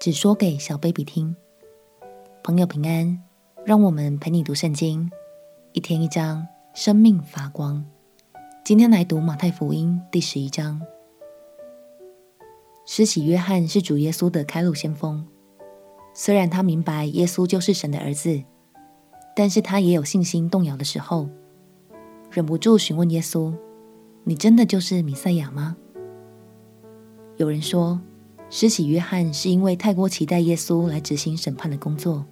只说给小 baby 听。朋友平安，让我们陪你读圣经，一天一章，生命发光。今天来读马太福音第十一章。施洗约翰是主耶稣的开路先锋，虽然他明白耶稣就是神的儿子，但是他也有信心动摇的时候，忍不住询问耶稣：“你真的就是弥赛亚吗？”有人说，施洗约翰是因为太过期待耶稣来执行审判的工作，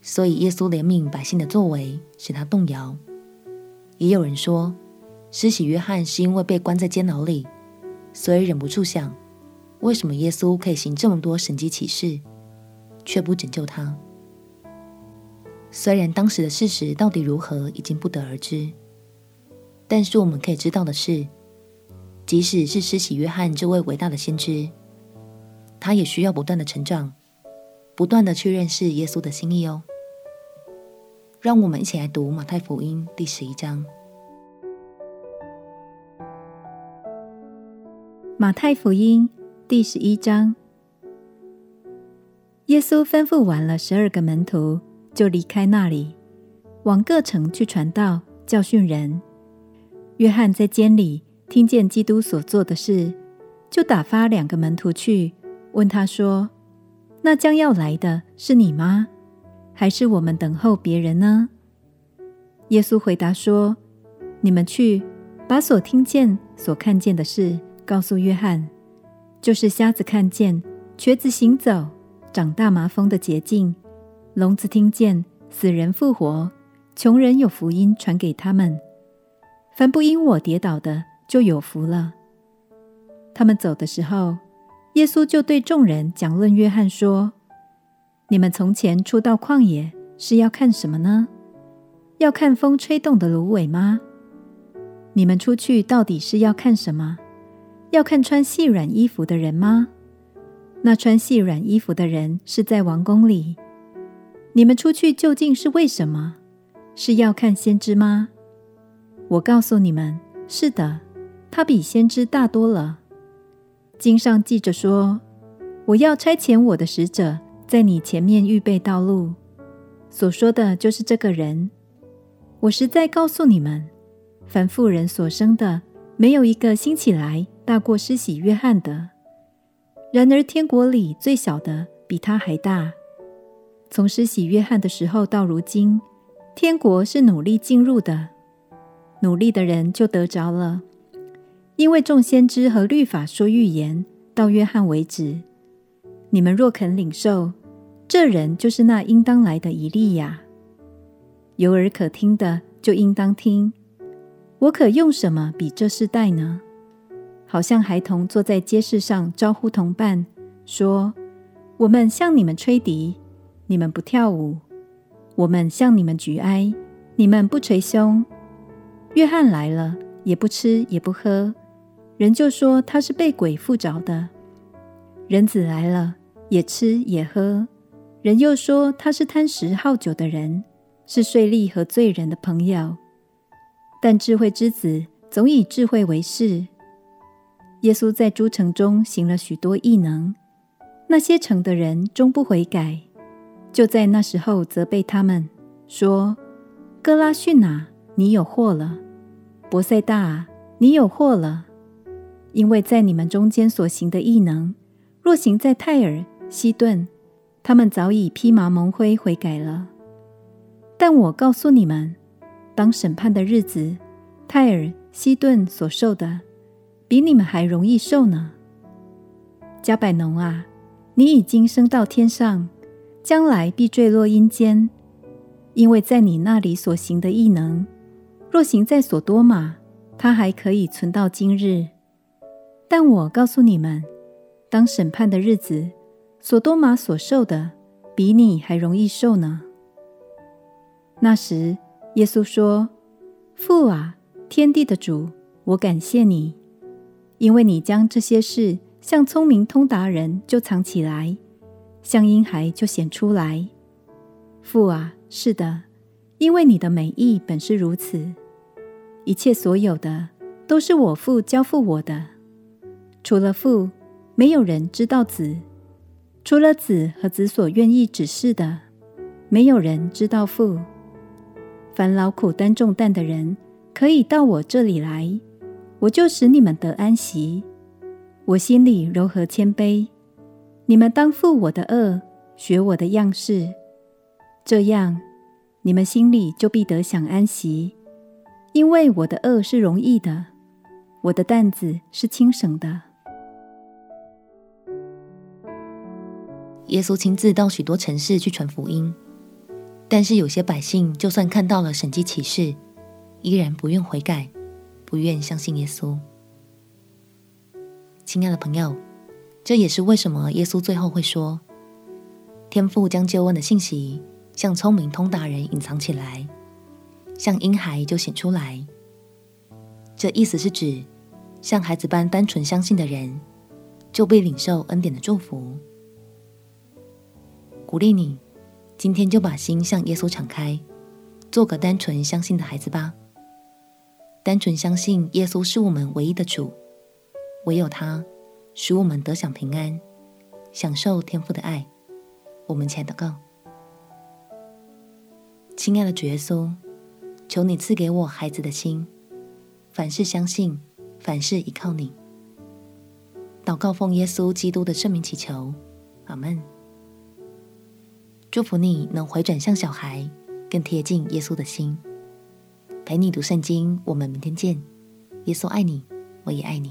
所以耶稣怜悯百姓的作为使他动摇。也有人说，施洗约翰是因为被关在监牢里，所以忍不住想，为什么耶稣可以行这么多神迹奇事，却不拯救他？虽然当时的事实到底如何已经不得而知，但是我们可以知道的是。即使是施洗约翰这位伟大的先知，他也需要不断的成长，不断的去认识耶稣的心意哦。让我们一起来读马太福音第十一章。马太福音第十一章，耶稣吩咐完了十二个门徒，就离开那里，往各城去传道，教训人。约翰在监里。听见基督所做的事，就打发两个门徒去问他说：“那将要来的是你吗？还是我们等候别人呢？”耶稣回答说：“你们去，把所听见、所看见的事告诉约翰，就是瞎子看见，瘸子行走，长大麻风的洁净，聋子听见，死人复活，穷人有福音传给他们。凡不因我跌倒的，就有福了。他们走的时候，耶稣就对众人讲论约翰说：“你们从前出到旷野是要看什么呢？要看风吹动的芦苇吗？你们出去到底是要看什么？要看穿细软衣服的人吗？那穿细软衣服的人是在王宫里。你们出去究竟是为什么？是要看先知吗？我告诉你们，是的。”他比先知大多了。经上记着说：“我要差遣我的使者在你前面预备道路。”所说的就是这个人。我实在告诉你们，凡妇人所生的，没有一个兴起来大过施洗约翰的。然而天国里最小的比他还大。从施洗约翰的时候到如今，天国是努力进入的，努力的人就得着了。因为众先知和律法说预言到约翰为止，你们若肯领受，这人就是那应当来的以利亚。有耳可听的就应当听。我可用什么比这世代呢？好像孩童坐在街市上招呼同伴，说：“我们向你们吹笛，你们不跳舞；我们向你们举哀，你们不捶胸。”约翰来了，也不吃也不喝。人就说他是被鬼附着的。人子来了，也吃也喝。人又说他是贪食好酒的人，是税吏和罪人的朋友。但智慧之子总以智慧为事。耶稣在诸城中行了许多异能，那些城的人终不悔改，就在那时候责备他们，说：“哥拉逊啊，你有祸了；伯赛大，你有祸了。”因为在你们中间所行的异能，若行在泰尔、西顿，他们早已披麻蒙灰悔改了。但我告诉你们，当审判的日子，泰尔、西顿所受的，比你们还容易受呢。加百农啊，你已经升到天上，将来必坠落阴间，因为在你那里所行的异能，若行在所多玛，它还可以存到今日。但我告诉你们，当审判的日子，所多玛所受的比你还容易受呢。”那时，耶稣说：“父啊，天地的主，我感谢你，因为你将这些事向聪明通达人就藏起来，向婴孩就显出来。父啊，是的，因为你的美意本是如此。一切所有的都是我父交付我的，除了父，没有人知道子；除了子和子所愿意指示的，没有人知道父。”烦劳苦担重担的人，可以到我这里来，我就使你们得安息。我心里柔和谦卑，你们当负我的轭，学我的样式，这样你们心里就必得享安息。因为我的轭是容易的，我的担子是轻省的。耶稣亲自到许多城市去传福音。但是有些百姓，就算看到了神迹奇事，依然不愿悔改，不愿相信耶稣。亲爱的朋友，这也是为什么耶稣最后会说：“天父将救恩的信息向聪明通达人隐藏起来，向婴孩就显出来。”这意思是指，像孩子般单纯相信的人，就被领受恩典的祝福。鼓励你。今天就把心向耶稣敞开，做个单纯相信的孩子吧。单纯相信耶稣是我们唯一的主，唯有他使我们得享平安，享受天父的爱。我们前祷告，亲爱的主耶稣，求你赐给我孩子的心，凡事相信，凡事依靠你。祷告奉耶稣基督的圣名祈求，阿门。祝福你能回转向小孩，更贴近耶稣的心。陪你读圣经，我们明天见。耶稣爱你，我也爱你。